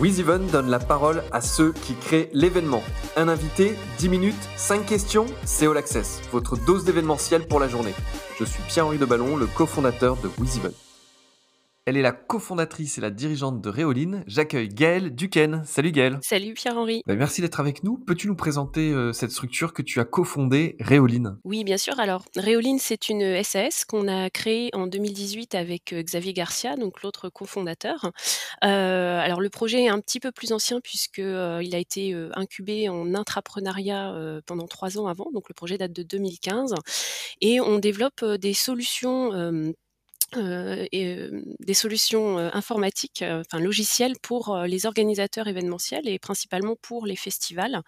WizEven donne la parole à ceux qui créent l'événement. Un invité, 10 minutes, 5 questions, c'est All Access, votre dose d'événementiel pour la journée. Je suis Pierre-Henri de Ballon, le cofondateur de WizEven. Elle est la cofondatrice et la dirigeante de Réoline. J'accueille Gaëlle Duquesne. Salut Gaëlle. Salut Pierre-Henri. Bah, merci d'être avec nous. Peux-tu nous présenter euh, cette structure que tu as cofondée, Réoline Oui, bien sûr. Alors, Réoline, c'est une SAS qu'on a créée en 2018 avec euh, Xavier Garcia, donc l'autre cofondateur. Euh, alors, le projet est un petit peu plus ancien puisqu'il il a été incubé en intrapreneuriat pendant trois ans avant. Donc, le projet date de 2015. Et on développe des solutions euh, et, des solutions informatiques, enfin logicielles pour les organisateurs événementiels et principalement pour les festivals,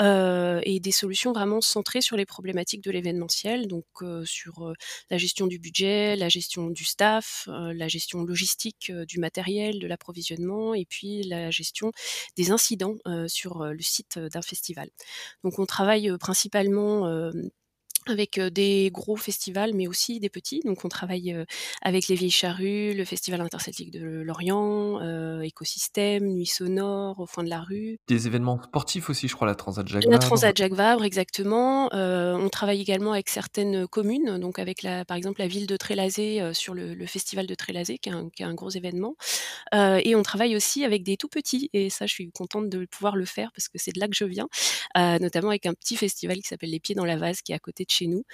et des solutions vraiment centrées sur les problématiques de l'événementiel, donc sur la gestion du budget, la gestion du staff, la gestion logistique du matériel, de l'approvisionnement, et puis la gestion des incidents sur le site d'un festival. Donc on travaille principalement avec des gros festivals, mais aussi des petits. Donc, on travaille avec les Vieilles Charrues, le Festival interceltique de Lorient, Écosystème, Nuit Sonore, au fond de la rue. Des événements sportifs aussi, je crois, la Transat Jacques Vabre. La Transat Jacques Vabre, exactement. on travaille également avec certaines communes, donc avec, la, par exemple, la ville de Trélazé sur le, Festival de Trélazé, qui est un, gros événement. et on travaille aussi avec des tout petits, et ça, je suis contente de pouvoir le faire parce que c'est de là que je viens, notamment avec un petit festival qui s'appelle Les Pieds dans la Vase, qui est à côté de chez nous,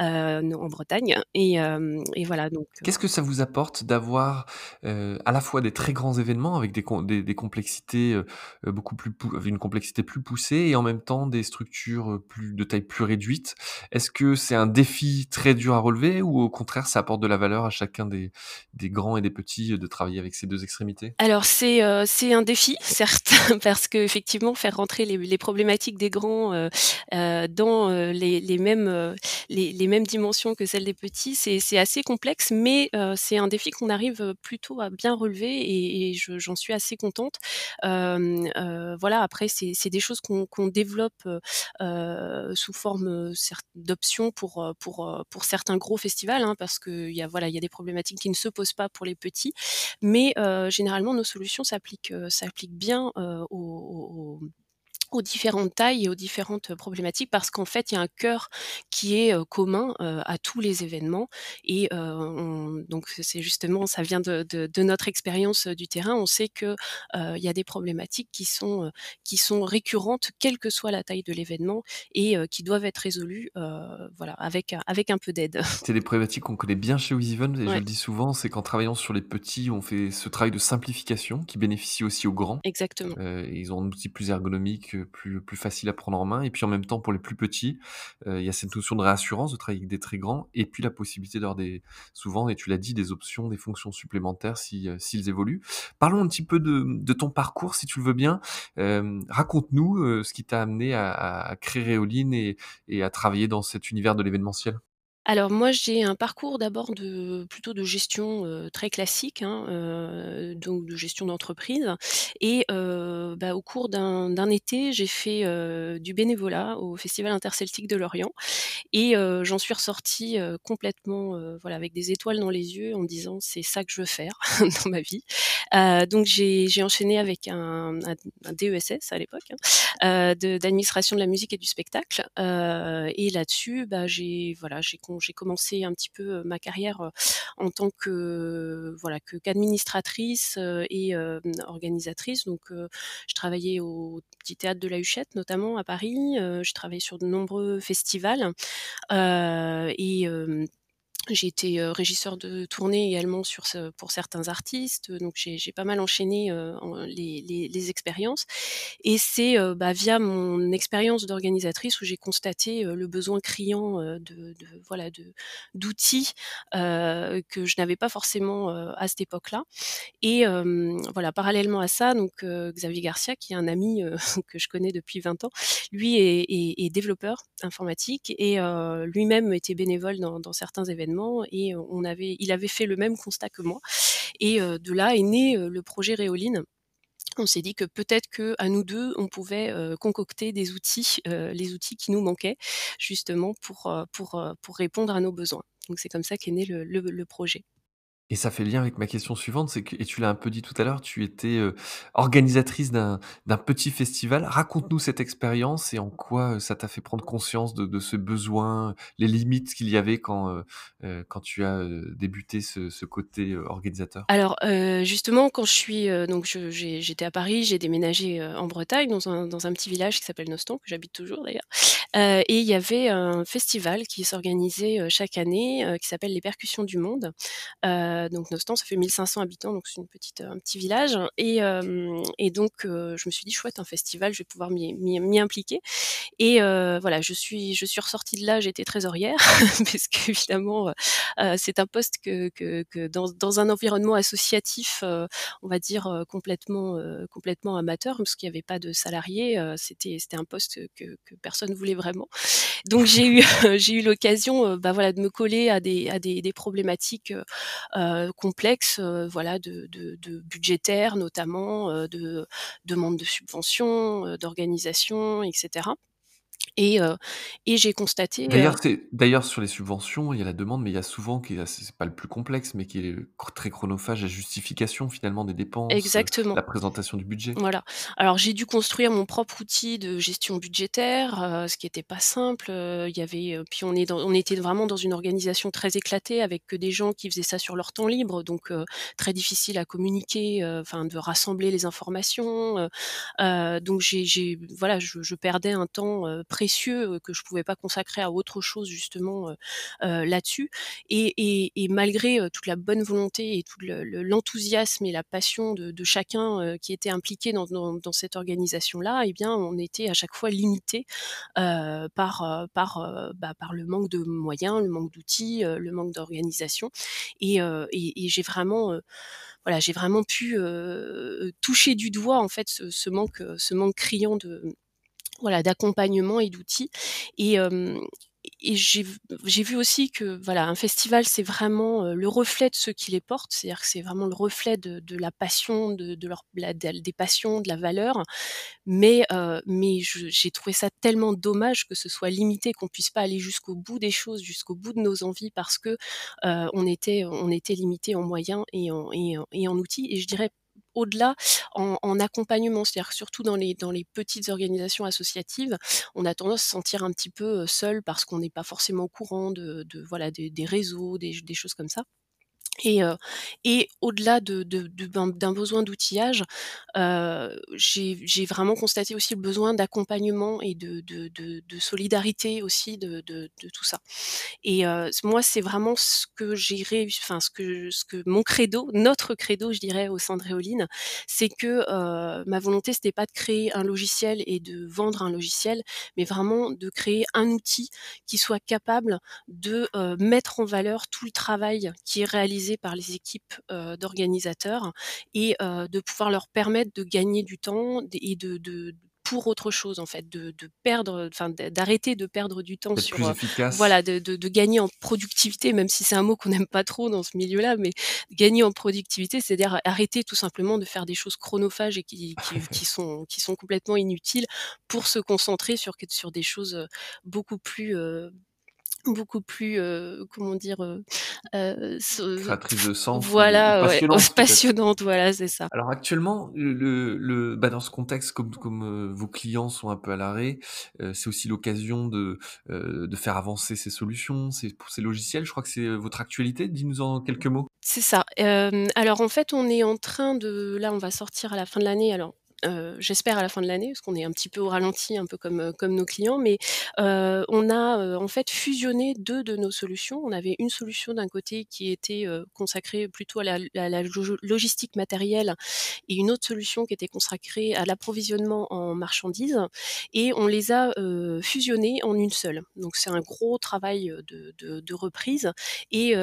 euh, en Bretagne. Et, euh, et voilà. Donc. Euh Qu'est-ce que ça vous apporte d'avoir à la fois des très grands événements avec des, des, des complexités beaucoup plus, une complexité plus poussée et en même temps des structures plus de taille plus réduite? Est-ce que c'est un défi très dur à relever ou au contraire ça apporte de la valeur à chacun des, des grands et des petits de travailler avec ces deux extrémités? Alors c'est c'est un défi certes parce que effectivement faire rentrer les, les problématiques des grands dans les, les mêmes les, mêmes dimensions que celles des petits. C'est assez complexe, mais euh, c'est un défi qu'on arrive plutôt à bien relever et, j'en suis assez contente. Euh, voilà, après, c'est des choses qu'on développe euh, sous forme d'options pour, certains gros festivals, hein, parce qu'il y, a, y a des problématiques qui ne se posent pas pour les petits, mais généralement, nos solutions s'appliquent bien aux différentes tailles et aux différentes problématiques parce qu'en fait il y a un cœur qui est commun à tous les événements et donc c'est justement ça vient de, de, notre expérience du terrain. On sait que il y a des problématiques qui sont qui sont récurrentes quelle que soit la taille de l'événement et qui doivent être résolues voilà avec avec un peu d'aide. C'est des problématiques qu'on connaît bien chez WizEven et je le dis souvent c'est qu'en travaillant sur les petits on fait ce travail de simplification qui bénéficie aussi aux grands exactement. ils ont un outil plus ergonomique plus, facile à prendre en main. Et puis en même temps, pour les plus petits, euh, il y a cette notion de réassurance, de travailler avec des très grands, et puis la possibilité d'avoir des, souvent, et tu l'as dit, des options, des fonctions supplémentaires si, euh, s'ils évoluent. Parlons un petit peu de, de, ton parcours, si tu le veux bien. Euh, raconte-nous ce qui t'a amené à, à créer Réoline et, et à travailler dans cet univers de l'événementiel. Alors moi, j'ai un parcours d'abord de plutôt de gestion, très classique, hein, donc de gestion d'entreprise et bah, au cours d'un été, j'ai fait, du bénévolat au Festival interceltique de Lorient et j'en suis ressortie, complètement, voilà, avec des étoiles dans les yeux en me disant: «C'est ça que je veux faire dans ma vie». donc j'ai enchaîné avec un un DESS à l'époque, hein, d'administration de la musique et du spectacle, et là-dessus, bah, j'ai voilà, j'ai j'ai commencé un petit peu ma carrière en tant que voilà qu'administratrice et organisatrice. Donc, je travaillais au petit théâtre de la Huchette, notamment à Paris. je travaillais sur de nombreux festivals et j'ai été régisseur de tournée également pour certains artistes, donc j'ai pas mal enchaîné les, expériences. Et c'est bah, via mon expérience d'organisatrice où j'ai constaté le besoin criant de, voilà d'outils que je n'avais pas forcément à cette époque-là. Et voilà, parallèlement à ça, donc Xavier Garcia, qui est un ami que je connais depuis 20 ans, lui est, développeur informatique et lui-même était bénévole dans certains événements et on avait, il avait fait le même constat que moi. Et de là est né le projet Réoline on s'est dit que peut-être que à nous deux, on pouvait concocter des outils, les outils qui nous manquaient, justement pour répondre à nos besoins. Donc c'est comme ça qu'est né le projet. Et ça fait lien avec ma question suivante, c'est que et tu l'as un peu dit tout à l'heure, tu étais, organisatrice d'un petit festival. Raconte-nous cette expérience et en quoi, ça t'a fait prendre conscience de ce besoin, les limites qu'il y avait quand, quand tu as, débuté ce côté, organisateur? Alors, justement, quand je suis, donc j'étais à Paris, j'ai déménagé, en Bretagne dans un dans un petit village qui s'appelle Nostan, que j'habite toujours d'ailleurs, et il y avait un festival qui s'organisait, chaque année, qui s'appelle les Percussions du Monde. Heu, donc Nostan, ça fait 1 500 habitants, donc c'est une petite, un petit village. Et hem et donc je me suis dit: «Chouette, un festival, je vais pouvoir m'y impliquer» et voilà, je suis je suis ressortie de là, j'étais trésorière parce qu'évidemment, heu heu, c'est un poste que que que dans dans un environnement associatif, on va dire, complètement, complètement amateur, parce qu'il y avait pas de salariés, c'était c'était un poste que que personne voulait vraiment. Donc j'ai eu j'ai eu l'occasion, bah, voilà, de me coller à des à des des problématiques, complexes, heu, voilà, de de de budgétaires notamment, heu, de demande de subventions, d'organisation et cetera et j'ai constaté, D'ailleurs, d'ailleurs sur les subventions, il y a la demande, mais il y a souvent qui c'est pas le plus complexe, mais qui est, très chronophage, la justification finalement des dépenses, heu, exactement. la présentation du budget. Voilà. Alors j'ai dû construire mon propre outil de gestion budgétaire, ce qui était pas simple, il y avait, puis on est dans on était vraiment dans une organisation très éclatée avec que des gens qui faisaient ça sur leur temps libre, donc très difficile à communiquer, enfin de rassembler les informations, donc j'ai voilà, je je perdais un temps, heu, que je pouvais pas consacrer à autre chose justement, là-dessus et malgré, toute la bonne volonté et tout le le l'enthousiasme et la passion de chacun, qui était impliqué dans cette organisation-là, eh bien, on était à chaque fois limité, par, bah, par le manque de moyens, le manque d'outils, le manque d'organisation et j'ai vraiment, voilà, j'ai vraiment pu, toucher du doigt, en fait, ce ce manque, ce manque criant de voilà, d'accompagnement et d'outils et hem et j'ai vu aussi que, voilà, un festival, c'est vraiment, le reflet de ceux qui les portent. C'est-à-dire que c'est vraiment le reflet de de la passion, de de leur la des passions, de la valeur. Mais heu, mais j'ai trouvé ça tellement dommage que ce soit limité, qu'on puisse pas aller jusqu'au bout des choses, jusqu'au bout de nos envies parce que, heu, on était on était limité en moyens et en et en et en outils et je dirais au-delà, en en accompagnement. C'est-à-dire surtout dans les dans les petites organisations associatives, on a tendance à se sentir un petit peu, heu, seul parce qu'on n'est pas forcément au courant de de voilà, des des réseaux, des des choses comme ça. Et au-delà de de de d'un besoin d'outillage, j'ai vraiment constaté aussi le besoin d'accompagnement et de solidarité aussi de tout ça. Et moi, c'est vraiment ce que j'ai réussi enfin ce que mon credo, notre credo, je dirais, au sein de Réoline, c'est que, ma volonté, c'était pas de créer un logiciel et de vendre un logiciel, mais vraiment de créer un outil qui soit capable de, mettre en valeur tout le travail qui est réalisé par les équipes, d'organisateurs et de pouvoir leur permettre de gagner du temps et de de pour autre chose en fait, de de perdre, enfin d'arrêter de perdre du temps sur, efficace. voilà, de de de gagner en productivité, même si c'est un mot qu'on n'aime pas trop dans ce milieu-là, mais gagner en productivité, c'est-à-dire arrêter tout simplement de faire des choses chronophages et qui qui qui sont qui sont complètement inutiles pour se concentrer sur sur des choses, beaucoup plus, beaucoup plus, heu, comment dire? Heu, se Créatrice de sens voilà, ouais, passionnante peut-être? passionnante, voilà, c'est ça. Alors actuellement, le le bah, dans ce contexte, comme comme, vos clients sont un peu à l'arrêt, c'est aussi l'occasion de, de faire avancer ces solutions, ces ces logiciels. Je crois que c'est, votre actualité. Dis-nous en quelques mots. C'est ça. Alors en fait, on est en train de là, on va sortir à la fin de l'année, alors, heu, j'espère à la fin de l'année, parce qu'on est un petit peu au ralenti, un peu comme, heu, comme nos clients, mais, heu, on a, heu, en fait fusionné 2 de nos solutions. On avait une solution d'un côté qui était, heu, consacrée plutôt à la à la logistique matérielle et une autre solution qui était consacrée à l'approvisionnement en marchandises et on les a, heu, fusionnés en une seule. Donc c'est un gros travail, de de de reprise et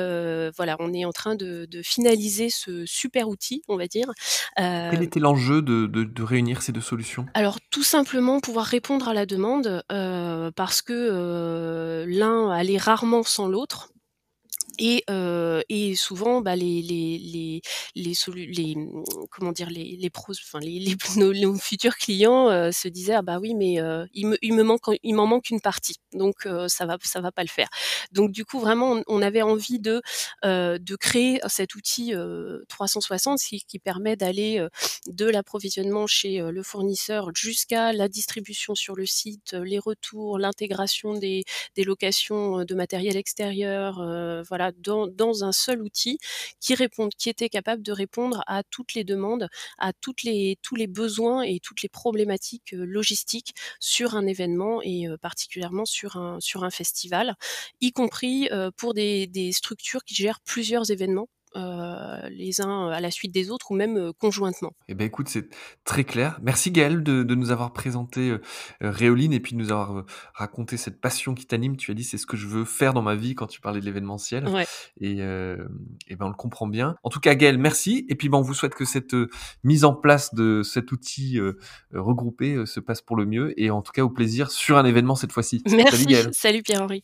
voilà, on est en train de de finaliser ce super outil, on va dire. Quel était l'enjeu de de réunir ces 2 solutions? alors tout simplement pouvoir répondre à la demande, heu, parce que, heu, l'un allait rarement sans l'autre Et, euh, et souvent, bah, les les les les les mmh, comment dire? Les les pros enfin les les nos futurs clients, heu, se disaient: «Ah bah oui, mais heu, il me il me manque il m'en manque une partie, donc ça va ça va pas le faire». Donc du coup, vraiment, on avait envie de, de créer cet outil, heu, 360 qui qui permet d'aller, de l'approvisionnement chez, le fournisseur jusqu'à la distribution sur le site, les retours, l'intégration des des locations, de matériel extérieur, heu, dans un seul outil qui répond qui était capable de répondre à toutes les demandes, à tous les besoins et toutes les problématiques, heu, logistiques sur un événement et heu, particulièrement sur un festival, y compris, heu, pour des structures qui gèrent plusieurs événements, heu, les uns à la suite des autres ou même, heu, conjointement. Eh ben, écoute, c'est très clair. Merci Gaël de de nous avoir présenté, heu, Réoline et puis de nous avoir, raconté cette passion qui t'anime. Tu as dit: «C'est ce que je veux faire dans ma vie» quand tu parlais de l'événementiel Ouais. et et ben, on le comprend bien. En tout cas, Gaël, merci et puis, ben, on vous souhaite que cette, mise en place de cet outil, regroupé, se passe pour le mieux et en tout cas au plaisir sur un événement cette fois-ci. Salut Merci. Gaël. Salut Pierre-Henri.